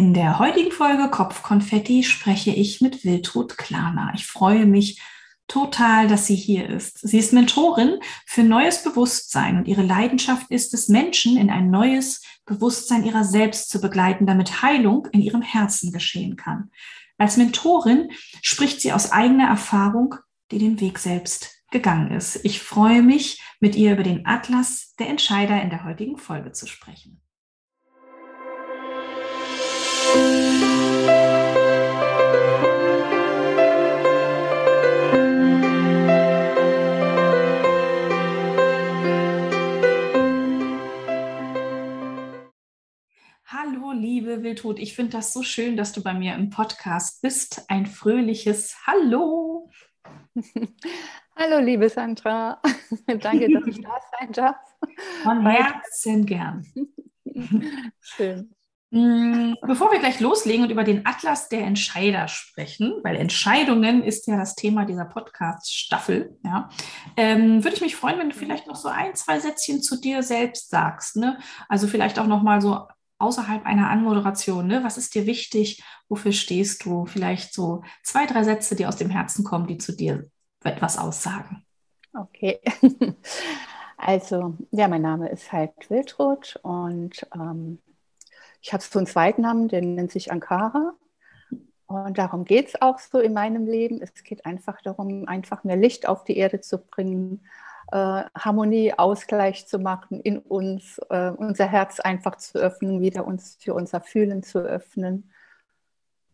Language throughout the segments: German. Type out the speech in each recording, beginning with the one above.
In der heutigen Folge Kopfkonfetti spreche ich mit Wiltrud Klarner. Ich freue mich total, dass sie hier ist. Sie ist Mentorin für neues Bewusstsein und ihre Leidenschaft ist es, Menschen in ein neues Bewusstsein ihrer selbst zu begleiten, damit Heilung in ihrem Herzen geschehen kann. Als Mentorin spricht sie aus eigener Erfahrung, die den Weg selbst gegangen ist. Ich freue mich, mit ihr über den Atlas der Entscheider in der heutigen Folge zu sprechen. Hallo, liebe Wildhut. Ich finde das so schön, dass du bei mir im Podcast bist. Ein fröhliches Hallo. Hallo, liebe Sandra. Danke, dass ich da sein darf. Von Herzen gern. Schön. Mm, bevor wir gleich loslegen und über den Atlas der Entscheider sprechen, weil Entscheidungen ist ja das Thema dieser Podcast-Staffel, ja, ähm, würde ich mich freuen, wenn du vielleicht noch so ein, zwei Sätzchen zu dir selbst sagst. Ne? Also vielleicht auch noch mal so außerhalb einer Anmoderation. Ne? Was ist dir wichtig? Wofür stehst du? Vielleicht so zwei, drei Sätze, die aus dem Herzen kommen, die zu dir etwas aussagen. Okay. Also, ja, mein Name ist halt Wildrut und ähm, ich habe so einen Zweitnamen, der nennt sich Ankara. Und darum geht es auch so in meinem Leben. Es geht einfach darum, einfach mehr Licht auf die Erde zu bringen, äh, Harmonie, Ausgleich zu machen in uns, äh, unser Herz einfach zu öffnen, wieder uns für unser Fühlen zu öffnen.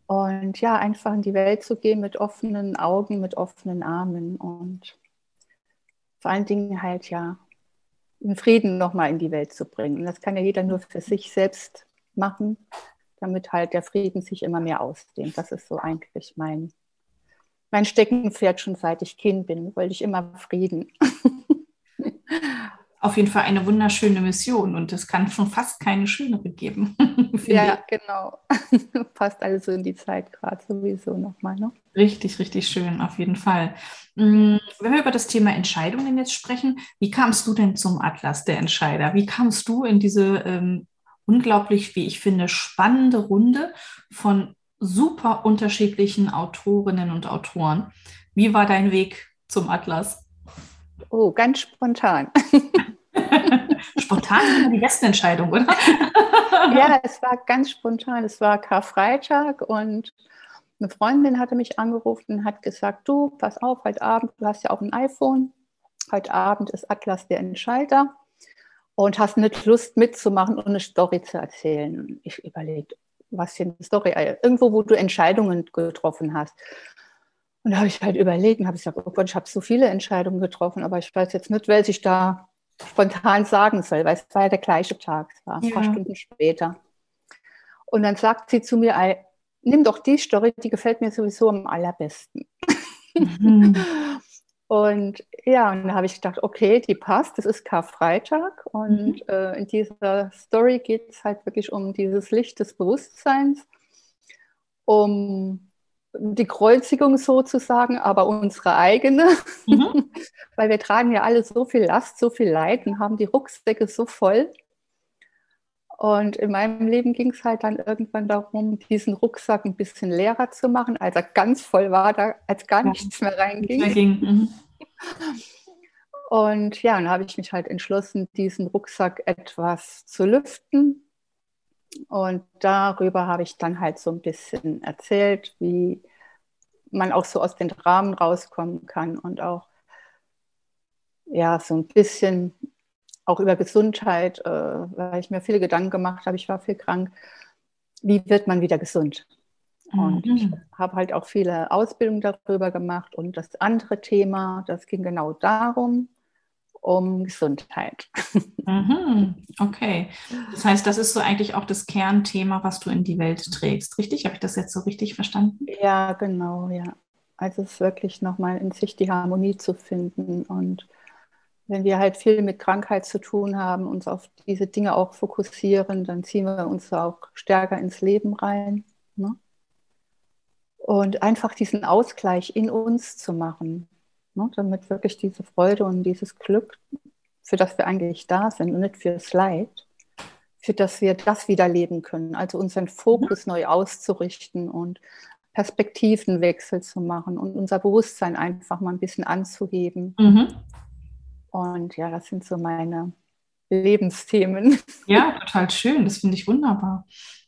Und ja, einfach in die Welt zu gehen mit offenen Augen, mit offenen Armen und vor allen Dingen halt ja, den Frieden nochmal in die Welt zu bringen. Und das kann ja jeder nur für sich selbst machen, damit halt der Frieden sich immer mehr ausdehnt. Das ist so eigentlich mein, mein Steckenpferd schon seit ich Kind bin, wollte ich immer Frieden. Auf jeden Fall eine wunderschöne Mission und es kann schon fast keine schönere geben. ja, ich. genau. Passt alles so in die Zeit gerade sowieso nochmal. Ne? Richtig, richtig schön, auf jeden Fall. Mm, wenn wir über das Thema Entscheidungen jetzt sprechen, wie kamst du denn zum Atlas der Entscheider? Wie kamst du in diese ähm, unglaublich, wie ich finde, spannende Runde von super unterschiedlichen Autorinnen und Autoren. Wie war dein Weg zum Atlas? Oh, ganz spontan. spontan ist immer die beste Entscheidung, oder? ja, es war ganz spontan. Es war Karfreitag und eine Freundin hatte mich angerufen und hat gesagt, du, pass auf, heute Abend, du hast ja auch ein iPhone. Heute Abend ist Atlas der Entscheider und hast nicht Lust mitzumachen und eine Story zu erzählen. Ich überlege, was für eine Story, äh, irgendwo, wo du Entscheidungen getroffen hast. Und da habe ich halt überlegt und habe gesagt, oh Gott, ich habe so viele Entscheidungen getroffen, aber ich weiß jetzt nicht, welche ich da spontan sagen soll, weil es war ja der gleiche Tag, es war ein ja. paar Stunden später. Und dann sagt sie zu mir, nimm doch die Story, die gefällt mir sowieso am allerbesten. Mhm. Und ja, und da habe ich gedacht, okay, die passt, das ist Karfreitag. Und mhm. äh, in dieser Story geht es halt wirklich um dieses Licht des Bewusstseins, um die Kreuzigung sozusagen, aber unsere eigene. Mhm. Weil wir tragen ja alle so viel Last, so viel Leid und haben die Rucksäcke so voll. Und in meinem Leben ging es halt dann irgendwann darum, diesen Rucksack ein bisschen leerer zu machen, als er ganz voll war, da, als gar nichts mehr reinging. Mhm. Und ja, dann habe ich mich halt entschlossen, diesen Rucksack etwas zu lüften. Und darüber habe ich dann halt so ein bisschen erzählt, wie man auch so aus den Rahmen rauskommen kann und auch ja so ein bisschen auch über Gesundheit, äh, weil ich mir viele Gedanken gemacht habe, ich war viel krank. Wie wird man wieder gesund? Und mhm. ich habe halt auch viele Ausbildungen darüber gemacht. Und das andere Thema, das ging genau darum, um Gesundheit. Mhm. Okay. Das heißt, das ist so eigentlich auch das Kernthema, was du in die Welt trägst. Richtig? Habe ich das jetzt so richtig verstanden? Ja, genau, ja. Also es ist wirklich nochmal in sich die Harmonie zu finden und wenn wir halt viel mit Krankheit zu tun haben, uns auf diese Dinge auch fokussieren, dann ziehen wir uns auch stärker ins Leben rein. Ne? Und einfach diesen Ausgleich in uns zu machen, ne? damit wirklich diese Freude und dieses Glück, für das wir eigentlich da sind und nicht fürs Leid, für das wir das wieder leben können. Also unseren Fokus neu auszurichten und Perspektivenwechsel zu machen und unser Bewusstsein einfach mal ein bisschen anzuheben. Mhm. Und ja, das sind so meine Lebensthemen. Ja, total schön. Das finde ich wunderbar.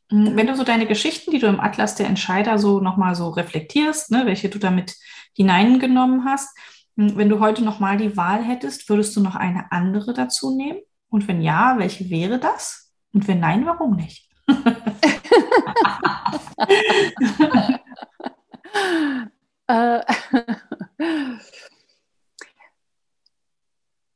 Mhm. Wenn du so deine Geschichten, die du im Atlas der Entscheider so nochmal so reflektierst, ne, welche du damit hineingenommen hast, hm, wenn du heute nochmal die Wahl hättest, würdest du noch eine andere dazu nehmen? Und wenn ja, welche wäre das? Und wenn nein, warum nicht? äh,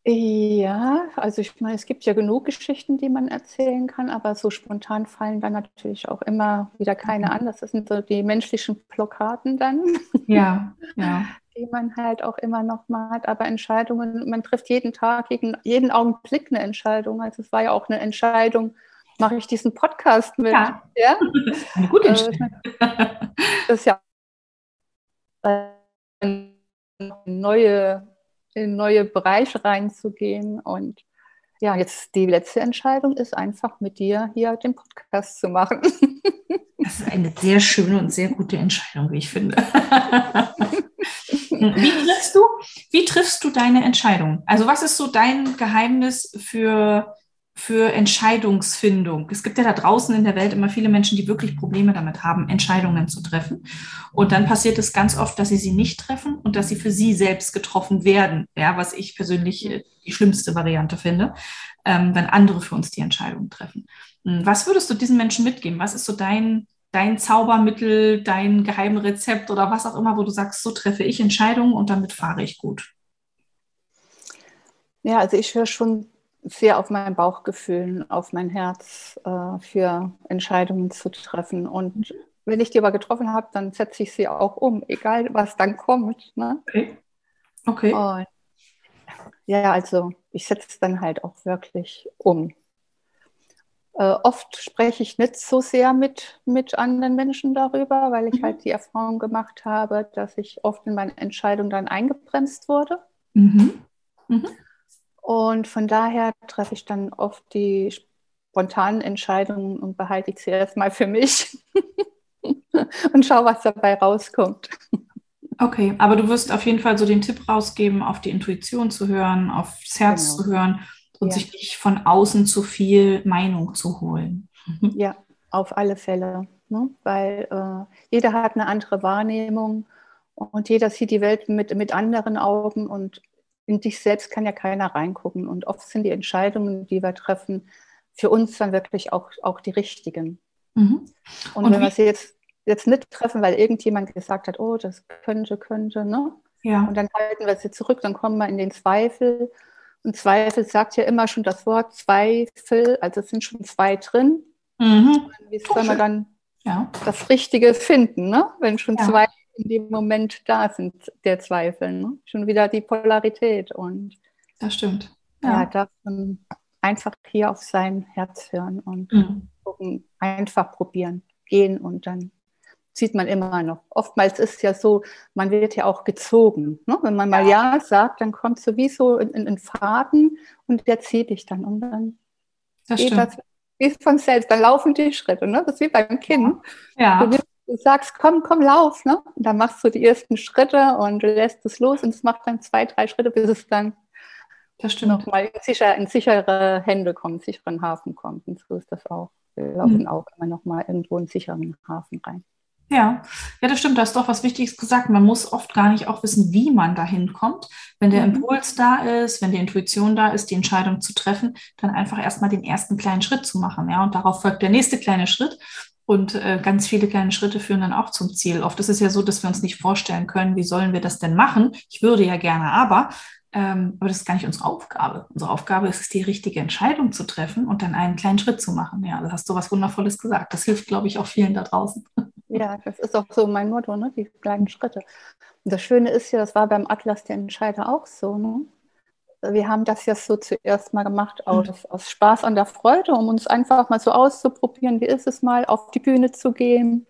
Ja, also ich meine, es gibt ja genug Geschichten, die man erzählen kann, aber so spontan fallen dann natürlich auch immer wieder keine mhm. an. Das sind so die menschlichen Blockaden dann. Ja, ja. Die man halt auch immer noch mal hat. Aber Entscheidungen, man trifft jeden Tag, jeden, jeden Augenblick eine Entscheidung. Also es war ja auch eine Entscheidung, mache ich diesen Podcast mit. Ja, ja? eine gute äh, Entscheidung. Das ist ja eine neue in neue Bereiche reinzugehen. Und ja, jetzt die letzte Entscheidung ist einfach mit dir hier den Podcast zu machen. Das ist eine sehr schöne und sehr gute Entscheidung, wie ich finde. Wie triffst du, wie triffst du deine Entscheidung? Also was ist so dein Geheimnis für für Entscheidungsfindung. Es gibt ja da draußen in der Welt immer viele Menschen, die wirklich Probleme damit haben, Entscheidungen zu treffen. Und dann passiert es ganz oft, dass sie sie nicht treffen und dass sie für sie selbst getroffen werden. Ja, was ich persönlich äh, die schlimmste Variante finde, ähm, wenn andere für uns die Entscheidung treffen. Hm, was würdest du diesen Menschen mitgeben? Was ist so dein, dein Zaubermittel, dein Geheimrezept oder was auch immer, wo du sagst, so treffe ich Entscheidungen und damit fahre ich gut? Ja, also ich höre schon sehr auf mein Bauchgefühl, auf mein Herz äh, für Entscheidungen zu treffen. Und wenn ich die aber getroffen habe, dann setze ich sie auch um, egal was dann kommt. Ne? Okay. okay. Und, ja, also ich setze es dann halt auch wirklich um. Äh, oft spreche ich nicht so sehr mit, mit anderen Menschen darüber, weil ich mhm. halt die Erfahrung gemacht habe, dass ich oft in meinen Entscheidungen dann eingebremst wurde. Mhm. Mhm. Und von daher treffe ich dann oft die spontanen Entscheidungen und behalte ich sie erstmal für mich und schaue, was dabei rauskommt. Okay, aber du wirst auf jeden Fall so den Tipp rausgeben, auf die Intuition zu hören, aufs Herz genau. zu hören und ja. sich nicht von außen zu viel Meinung zu holen. Ja, auf alle Fälle. Ne? Weil äh, jeder hat eine andere Wahrnehmung und jeder sieht die Welt mit, mit anderen Augen und in dich selbst kann ja keiner reingucken. Und oft sind die Entscheidungen, die wir treffen, für uns dann wirklich auch, auch die richtigen. Mhm. Und, Und, wenn wir sie jetzt, jetzt nicht treffen, weil irgendjemand gesagt hat, oh, das könnte, könnte, ne? Ja. Und dann halten wir sie zurück, dann kommen wir in den Zweifel. Und Zweifel sagt ja immer schon das Wort Zweifel, also es sind schon zwei drin. Mhm. Wie soll man dann ja. das Richtige finden, ne? wenn schon ja. zwei in dem Moment da sind, der Zweifel. Ne? Schon wieder die Polarität. Und das stimmt. Ja, ja darf man einfach hier auf sein Herz hören und mhm. gucken, einfach probieren, gehen und dann sieht man immer noch. Oftmals ist es ja so, man wird ja auch gezogen. Ne? Wenn man mal Ja sagt, dann kommt sowieso in, in, in Faden und der zieht dich dann und dann das geht stimmt. das wie von selbst. Dann laufen die Schritte. Ne? Das ist wie beim Kind. Ja. Du du sagst, komm, komm, lauf, ne? Und dann machst du die ersten Schritte und du lässt es los und es macht dann zwei, drei Schritte, bis es dann das stimmt. nochmal in, sicher, in sichere Hände kommt, in sicheren Hafen kommt. Und so ist das auch. Wir laufen mhm. auch immer nochmal irgendwo in sicheren Hafen rein. Ja, ja, das stimmt. Da ist doch was Wichtiges gesagt. Man muss oft gar nicht auch wissen, wie man dahin kommt. Wenn der mhm. Impuls da ist, wenn die Intuition da ist, die Entscheidung zu treffen, dann einfach erstmal den ersten kleinen Schritt zu machen. Ja, und darauf folgt der nächste kleine Schritt. Und äh, ganz viele kleine Schritte führen dann auch zum Ziel. Oft ist es ja so, dass wir uns nicht vorstellen können, wie sollen wir das denn machen? Ich würde ja gerne, aber, ähm, aber das ist gar nicht unsere Aufgabe. Unsere Aufgabe ist es, die richtige Entscheidung zu treffen und dann einen kleinen Schritt zu machen. Ja, da hast du was Wundervolles gesagt. Das hilft, glaube ich, auch vielen da draußen. Ja, das ist auch so mein Motto, ne? die kleinen Schritte. Und das Schöne ist ja, das war beim Atlas der Entscheider auch so. Ne? Wir haben das ja so zuerst mal gemacht aus, mhm. aus, Spaß an der Freude, um uns einfach mal so auszuprobieren, wie ist es mal, auf die Bühne zu gehen.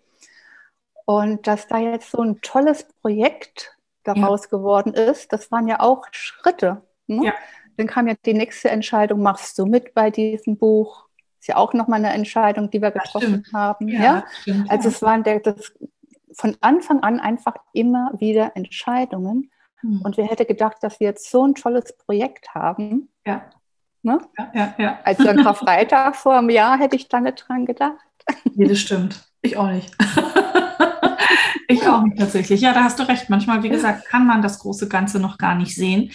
Und dass da jetzt so ein tolles Projekt daraus ja. geworden ist, das waren ja auch Schritte. Ne? Ja. Dann kam ja die nächste Entscheidung, machst du mit bei diesem Buch? ist ja auch nochmal eine Entscheidung, die wir getroffen haben. Ja, ja? Stimmt, also es waren der, das, von Anfang an einfach immer wieder Entscheidungen. Hm. Und wer hätte gedacht, dass wir jetzt so ein tolles Projekt haben? Ja. Ne? Ja, ja, ja. Also ein Karfreitag vor einem Jahr hätte ich da nicht dran gedacht. Nee, das stimmt. Ich auch nicht. ich auch nicht tatsächlich. Ja, da hast du recht. Manchmal, wie gesagt, kann man das große Ganze noch gar nicht sehen.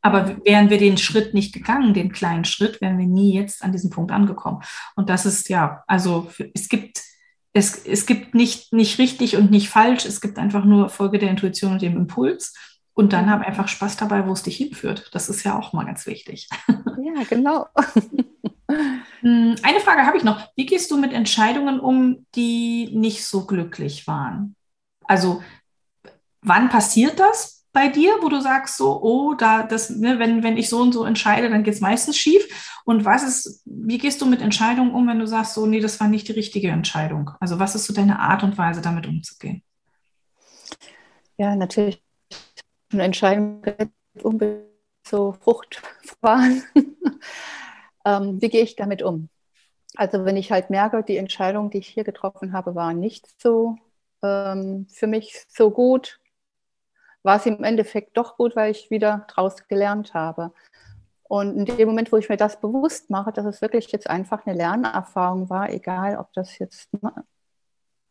Aber wären wir den Schritt nicht gegangen, den kleinen Schritt, wären wir nie jetzt an diesem Punkt angekommen. Und das ist ja, also es gibt, es, es gibt nicht, nicht richtig und nicht falsch. Es gibt einfach nur Folge der Intuition und dem Impuls. Und dann hab einfach Spaß dabei, wo es dich hinführt. Das ist ja auch mal ganz wichtig. Ja, genau. Hm, eine Frage habe ich noch. Wie gehst du mit Entscheidungen um, die nicht so glücklich waren? Also, wann passiert das? bei dir, wo du sagst so, oh, da das, ne, wenn, wenn ich so und so entscheide, dann geht es meistens schief. Und was ist, wie gehst du mit Entscheidungen um, wenn du sagst, so, nee, das war nicht die richtige Entscheidung? Also was ist so deine Art und Weise, damit umzugehen? Ja, natürlich eine Entscheidung unbedingt so fruchtbar. ähm, wie gehe ich damit um? Also wenn ich halt merke, die Entscheidung, die ich hier getroffen habe, war nicht so ähm, für mich so gut, war es im Endeffekt doch gut, weil ich wieder draus gelernt habe. Und in dem Moment, wo ich mir das bewusst mache, dass es wirklich jetzt einfach eine Lernerfahrung war, egal ob das jetzt,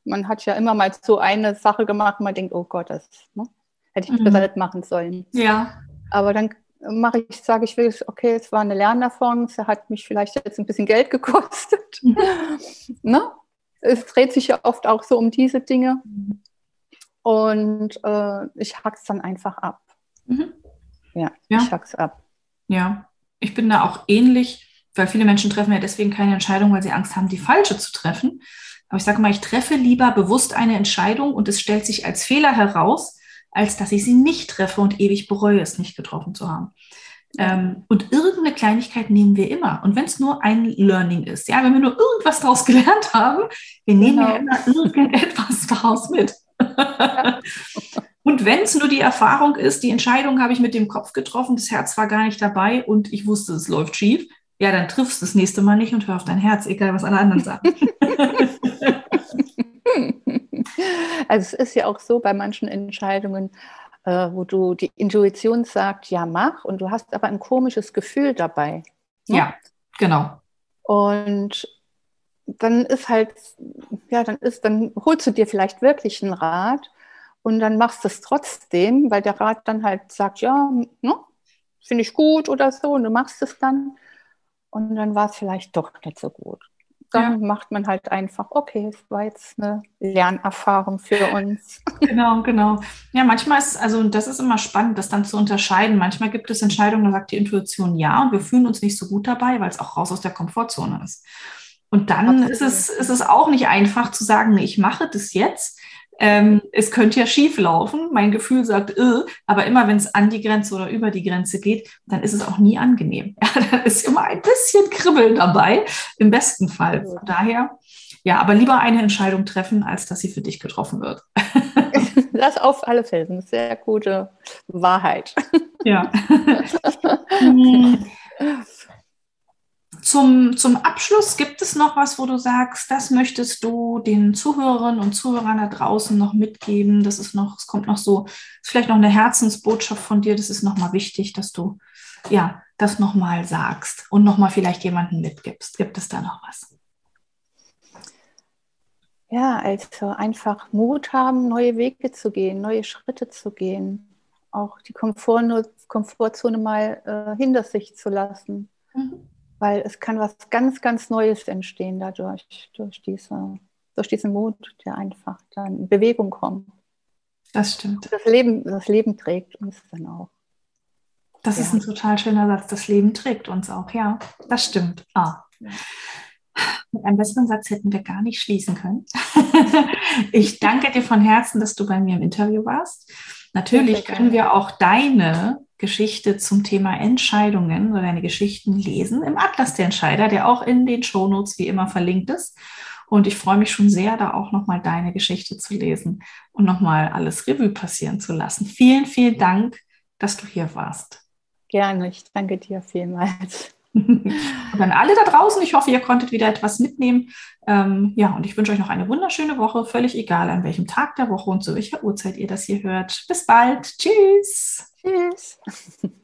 man hat ja immer mal so eine Sache gemacht und man denkt, oh Gott, das ne, hätte ich mhm. besser nicht machen sollen. Ja. Aber dann mache ich, sage ich wirklich, okay, es war eine Lernerfahrung, es hat mich vielleicht jetzt ein bisschen Geld gekostet. Mhm. ne? Es dreht sich ja oft auch so um diese Dinge. Und äh, ich hack's dann einfach ab. Mhm. Ja, ja, ich hack's ab. Ja, ich bin da auch ähnlich, weil viele Menschen treffen ja deswegen keine Entscheidung, weil sie Angst haben, die falsche zu treffen. Aber ich sage mal, ich treffe lieber bewusst eine Entscheidung und es stellt sich als Fehler heraus, als dass ich sie nicht treffe und ewig bereue, es nicht getroffen zu haben. Ähm, und irgendeine Kleinigkeit nehmen wir immer. Und wenn es nur ein Learning ist, ja, wenn wir nur irgendwas daraus gelernt haben, wir nehmen genau. ja immer irgendetwas daraus mit. und wenn es nur die Erfahrung ist, die Entscheidung habe ich mit dem Kopf getroffen, das Herz war gar nicht dabei und ich wusste, es läuft schief, ja, dann triffst du das nächste Mal nicht und hör auf dein Herz, egal was alle anderen sagen. Also es ist ja auch so bei manchen Entscheidungen, äh, wo du die Intuition sagt, ja, mach, und du hast aber ein komisches Gefühl dabei. Ne? Ja, genau. Und dann ist halt, ja, dann ist, dann holst du dir vielleicht wirklich einen Rat und dann machst du es trotzdem, weil der Rat dann halt sagt, ja, ne, finde ich gut oder so, und du machst es dann. Und dann war es vielleicht doch nicht so gut. Dann ja. macht man halt einfach, okay, es war jetzt eine Lernerfahrung für uns. Genau, genau. Ja, manchmal ist, also das ist immer spannend, das dann zu unterscheiden. Manchmal gibt es Entscheidungen, da sagt die Intuition ja und wir fühlen uns nicht so gut dabei, weil es auch raus aus der Komfortzone ist. Und dann ist es, ist es auch nicht einfach zu sagen, ich mache das jetzt. Ähm, es könnte ja schief laufen. Mein Gefühl sagt, äh, aber immer wenn es an die Grenze oder über die Grenze geht, dann ist es auch nie angenehm. Ja, dann ist immer ein bisschen Kribbeln dabei, im besten Fall. Von daher, ja, aber lieber eine Entscheidung treffen, als dass sie für dich getroffen wird. Das auf alle Fälle eine sehr gute Wahrheit. Ja. Zum, zum Abschluss gibt es noch was, wo du sagst, das möchtest du den Zuhörerinnen und Zuhörern da draußen noch mitgeben. Das ist noch, es kommt noch so, ist vielleicht noch eine Herzensbotschaft von dir. Das ist nochmal wichtig, dass du ja das nochmal sagst und nochmal vielleicht jemanden mitgibst. Gibt es da noch was? Ja, also einfach Mut haben, neue Wege zu gehen, neue Schritte zu gehen, auch die Komfort, Komfortzone mal äh, hinter sich zu lassen. Mhm weil es kann was ganz, ganz Neues entstehen dadurch, durch, diese, durch diesen Mut, der einfach dann in Bewegung kommt. Das stimmt. Das Leben, das Leben trägt uns dann auch. Das ja. ist ein total schöner Satz. Das Leben trägt uns auch, ja. Das stimmt. Ah. Mit einem besseren Satz hätten wir gar nicht schließen können. ich danke dir von Herzen, dass du bei mir im Interview warst. Natürlich können wir auch deine Geschichte zum Thema Entscheidungen oder deine Geschichten lesen im Atlas der Entscheider, der auch in den Shownotes wie immer verlinkt ist. Und ich freue mich schon sehr, da auch nochmal deine Geschichte zu lesen und nochmal alles Revue passieren zu lassen. Vielen, vielen Dank, dass du hier warst. Gerne, ich danke dir vielmals. und dann alle da draußen, ich hoffe, ihr konntet wieder etwas mitnehmen. Ähm, ja, und ich wünsche euch noch eine wunderschöne Woche, völlig egal an welchem Tag der Woche und zu welcher Uhrzeit ihr das hier hört. Bis bald. Tschüss. Tschüss.